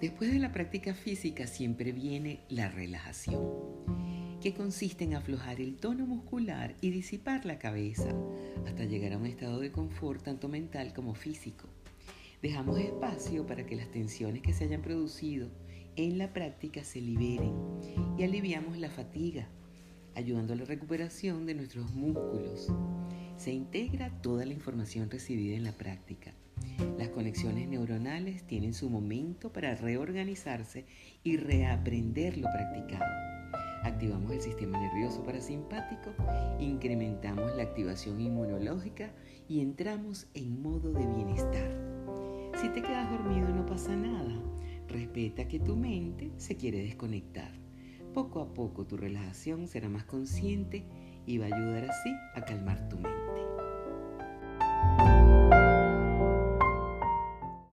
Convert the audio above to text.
Después de la práctica física siempre viene la relajación, que consiste en aflojar el tono muscular y disipar la cabeza hasta llegar a un estado de confort tanto mental como físico. Dejamos espacio para que las tensiones que se hayan producido en la práctica se liberen y aliviamos la fatiga, ayudando a la recuperación de nuestros músculos. Se integra toda la información recibida en la práctica. Las conexiones neuronales tienen su momento para reorganizarse y reaprender lo practicado. Activamos el sistema nervioso parasimpático, incrementamos la activación inmunológica y entramos en modo de bienestar. Si te quedas dormido no pasa nada. Respeta que tu mente se quiere desconectar. Poco a poco tu relajación será más consciente y va a ayudar así a calmar tu mente.